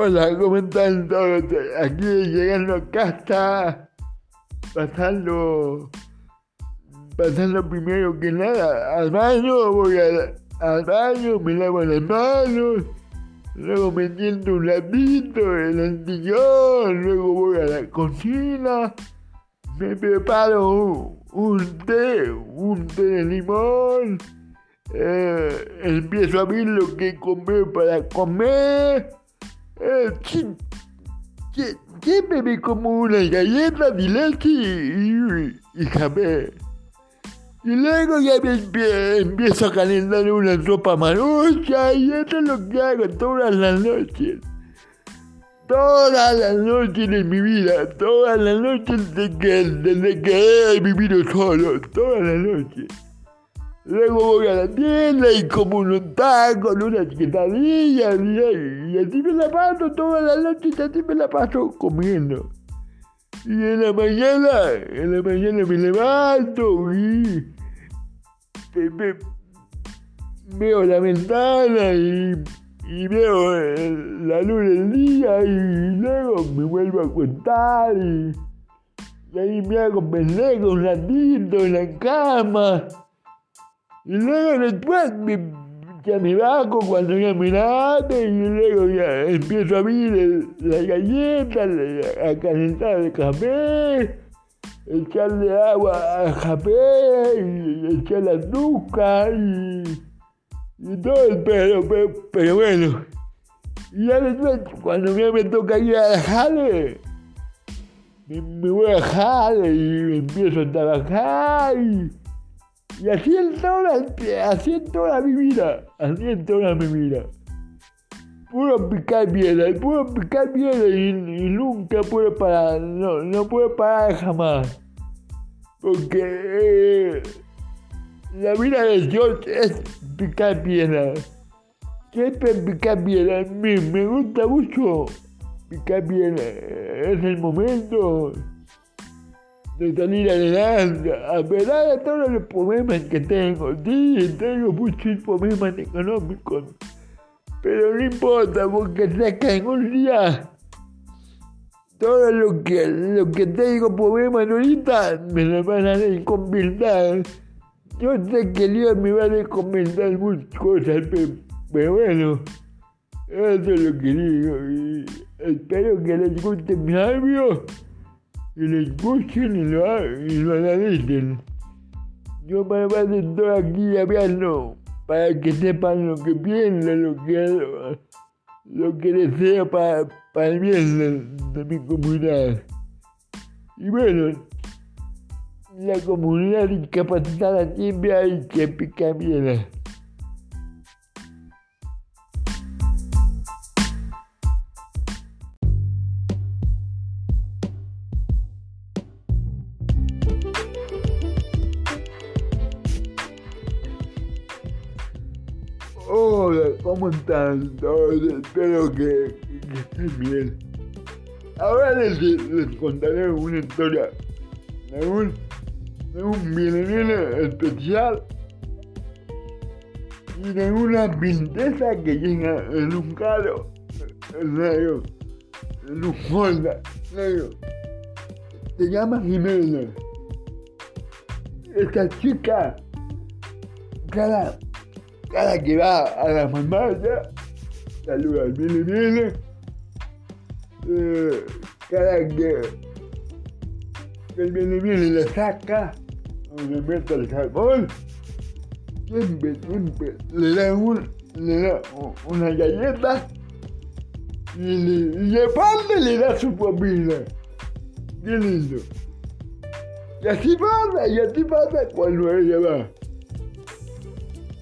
Hola, ¿cómo están todos? Aquí llegando a casa, pasando, pasando primero que nada al baño, voy al baño, me lavo las manos, luego me siento un ratito en el sillón, luego voy a la cocina, me preparo un, un té, un té de limón, eh, empiezo a ver lo que compré para comer. Eh, sí, sí, siempre me como una galleta de leche y, y café. Y luego ya me empie- empiezo a calentar una sopa marucha y eso es lo que hago todas las noches. Todas las noches de mi vida, todas las noches desde que, desde que he vivido solo, todas las noches. Luego voy a la tienda y como unos tacos, unas quesadillas y, y así me la paso todas las noches, así me la paso comiendo. Y en la mañana, en la mañana me levanto y me- veo la ventana y, y veo el- la luz del día y luego me vuelvo a acostar y, y ahí me hago pendejo un ratito en la cama. Y luego después me, ya me bajo cuando ya me lave y luego ya empiezo a abrir el- la galleta, la- a calentar el café, echarle agua al café y echarle azúcar y, y todo pero, pero, pero bueno. Y ya después, cuando ya me toca ir a jale, me, me voy a jale y empiezo a trabajar y... Y así en toda, así en toda mi vida, así en toda mi vida. Puro picar piedra, puro picar piedra y, y nunca puedo parar, no, no puedo parar jamás. Porque eh, la vida de Dios es picar piedra. Siempre picar piedra, me, me gusta mucho picar piedra. Es el momento de salir adelante, a pesar todos los problemas que tengo. Sí, tengo muchos problemas económicos, pero no importa porque sé que un día todo lo que, lo que tengo problemas ahorita me lo van a desconvertir. Yo sé que Dios me va a desconvertir muchas cosas, pero, pero bueno, eso es lo que digo y espero que les guste mi audio y lo escuchen y lo, y lo analicen. Yo me voy a sentar aquí hablando para que sepan lo que pienso, lo que, lo que deseo para, para el bien de, mi comunidad. Y bueno, la comunidad discapacitada siempre hay que picar piedra. Hola, ¿cómo están todos? Espero que, que estén bien. Ahora les, les contaré una historia de un, de un especial y de una princesa que llega en un carro negro, en un Honda. Se llama Jimena. Esta chica, cada cada que va a la farmacia, saluda al viene, viene. Eh, cada que, el viene, viene le saca, le mete el jabón, siempre, siempre le da, un, le da una galleta y, le, y aparte le da su comida. Qué lindo. Y así pasa, y así pasa cuando ella va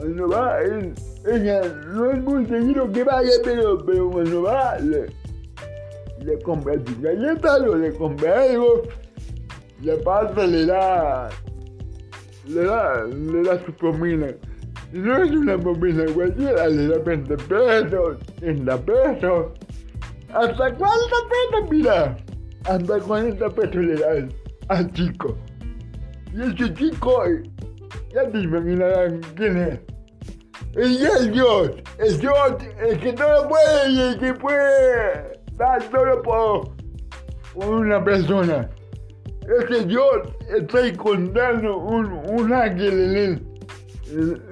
cuando va, él, ella no es muy seguido que vaya, pero, pero cuando va, le, le compra su galleta o le compra algo, y aparte le da, le da, le da su comida. No es una comida cualquiera, le da 20 pesos, 30 pesos, hasta 40 pesos, mira, hasta 40 pesos le dan al chico. Y ese chico, ya te imaginarán quién es. Ella es Dios, es Dios el que todo puede y el que puede dar todo por, una persona. Ese Dios está encontrando un, un ángel en él,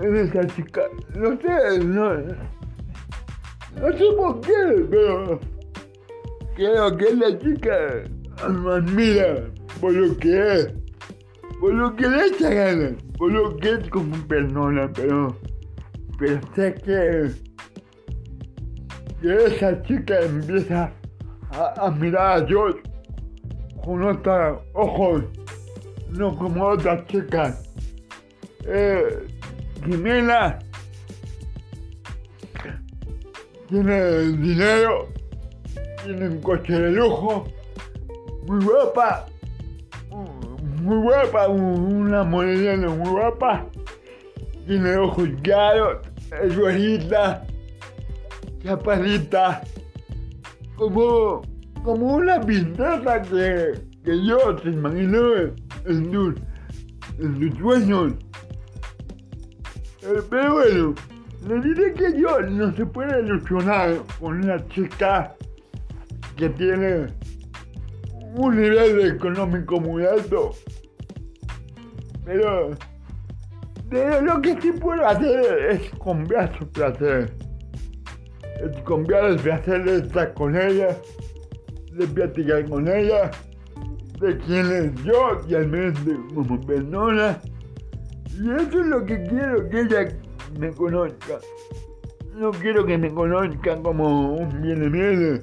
en esa chica. No sé, no, no sé por qué, pero creo que la chica me admira por lo que es, por lo que le echa ganas, por lo que es como persona, pero, pero sé que, que esa chica empieza a, mirar a Dios con otros ojos, no como otras chicas. Eh, Jimena tiene dinero, tiene un coche de lujo, muy guapa, muy guapa, una morena muy guapa, tiene ojos claros, es bonita, chaparrita, como, como una princesa que, que yo se imaginó en sus, en sus sueños. Eh, Pero bueno, le diré que Dios no se puede ilusionar con una chica que tiene un nivel económico muy alto. Pero, pero lo que sí puedo hacer es cambiar su placer. Es cambiar el placer de estar con ella, de platicar con ella, de quién es yo y al menos de como persona. Y eso es lo que quiero que ella me conozca. No quiero que me conozca como un bien.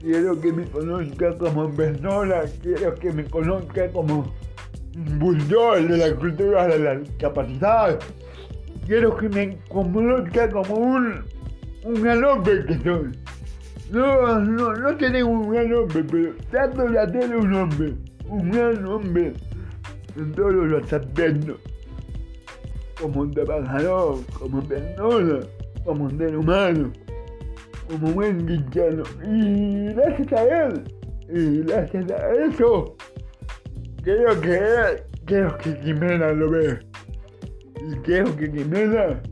Quiero que me conozca como persona. Quiero que me conozca como un bulldog de la cultura de la discapacidad. Quiero que me conozca como un, un gran hombre que soy. No, no, no tengo un gran hombre, pero trato de hacer un hombre. Un gran hombre en todos los aspectos como un trabajador, como persona, como un ser humano, como buen cristiano. Y gracias a él, y gracias a eso, creo que creo que Jimena lo ve. Y creo que Jimena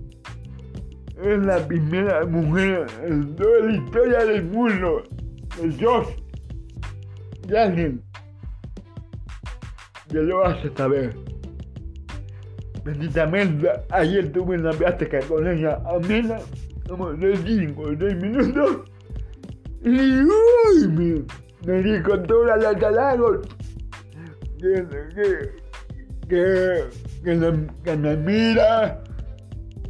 es la primera mujer en toda la historia del mundo, el Dios, de alguien que lo hace saber. Benditamente, ayer tuve una plática con ella amena, como de 5 o 6 minutos. Y uy, me, me dijo todas las halagos que, que, que, me, que mira,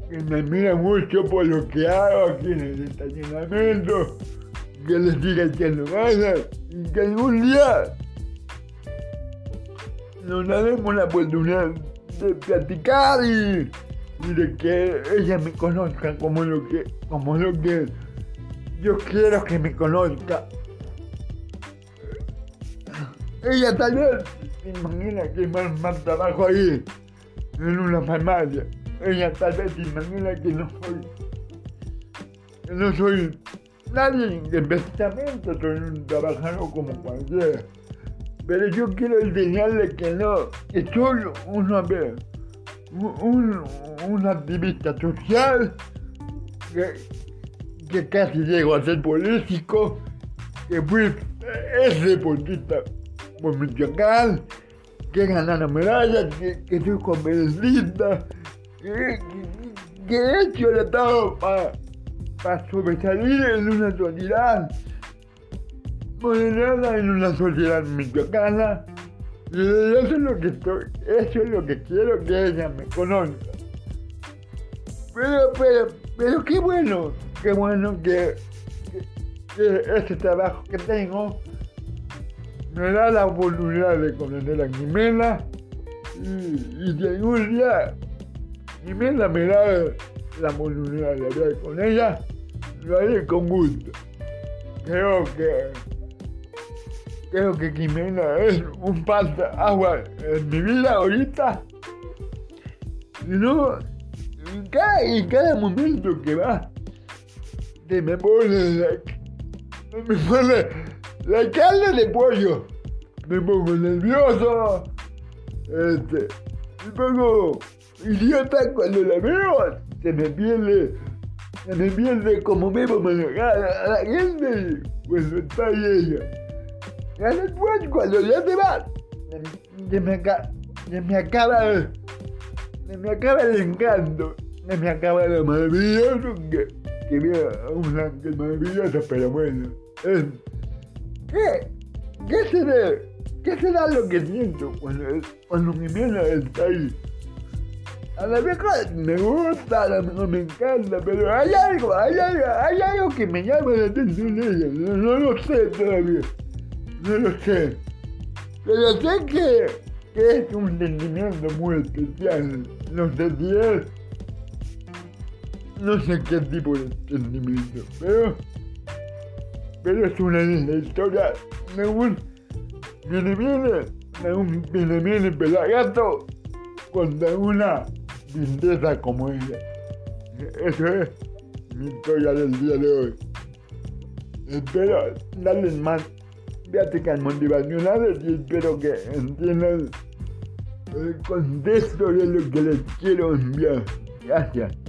que me mira mucho por lo que hago aquí en el estacionamiento, que le siga echando ganas y que algún día nos daremos la oportunidad de platicar y, de que ella me conozca como lo que como lo que yo quiero que me conozca. Ella tal vez imagina que más, más trabajo ahí en una farmacia. Ella tal vez imagina que no soy que no soy nadie de precisamente soy un trabajador como cualquiera. Pero yo quiero enseñarle que no, que soy un hombre, un, un activista social, que, que casi llego a ser político, que fui, es deportista por Michoacán, que he ganado medallas, que, que soy conferencista, que, que, que he hecho todo para pa sobresalir en una sociedad moderada en una sociedad michoacana. Eso es lo que estoy, eso es lo que quiero que ella me conozca. Pero, pero, pero qué bueno, qué bueno que, que, que este trabajo que tengo me da la oportunidad de conocer a Jimena y, y si algún día Jimena me da la oportunidad de hablar con ella, lo haré con gusto. Creo que creo que Jimena es un de agua en mi vida ahorita. Y no, en cada, en cada momento que va, que me pone me pone la carne de pollo, me pongo nervioso, este, me pongo idiota cuando la veo, se me pierde, se me pierde como vemos manejar a la gente cuando está ella. Y después cuando ya te vas, se me, acaba, se me acaba, se me acaba el encanto, se me acaba lo maravilloso que, que veo un ángel maravilloso, pero bueno. Es, ¿Qué? ¿Qué será? ¿Qué será lo que siento cuando, cuando mi mierda está ahí? A la vieja me gusta, a la vieja me encanta, pero hay algo, hay algo, hay algo que me llama la atención de ella. No, no lo sé todavía. No lo sé. Pero sé que, que es un sentimiento muy especial. No sé si es. No sé qué tipo de sentimiento, pero. Pero es una linda historia. Me gusta. Viene, viene. Viene, viene, pelagato. Contra una princesa como ella. Eso es mi historia del día de hoy. Espero darles más pláticas motivacionales y espero que entiendan el contexto de lo que les quiero enviar. Gracias.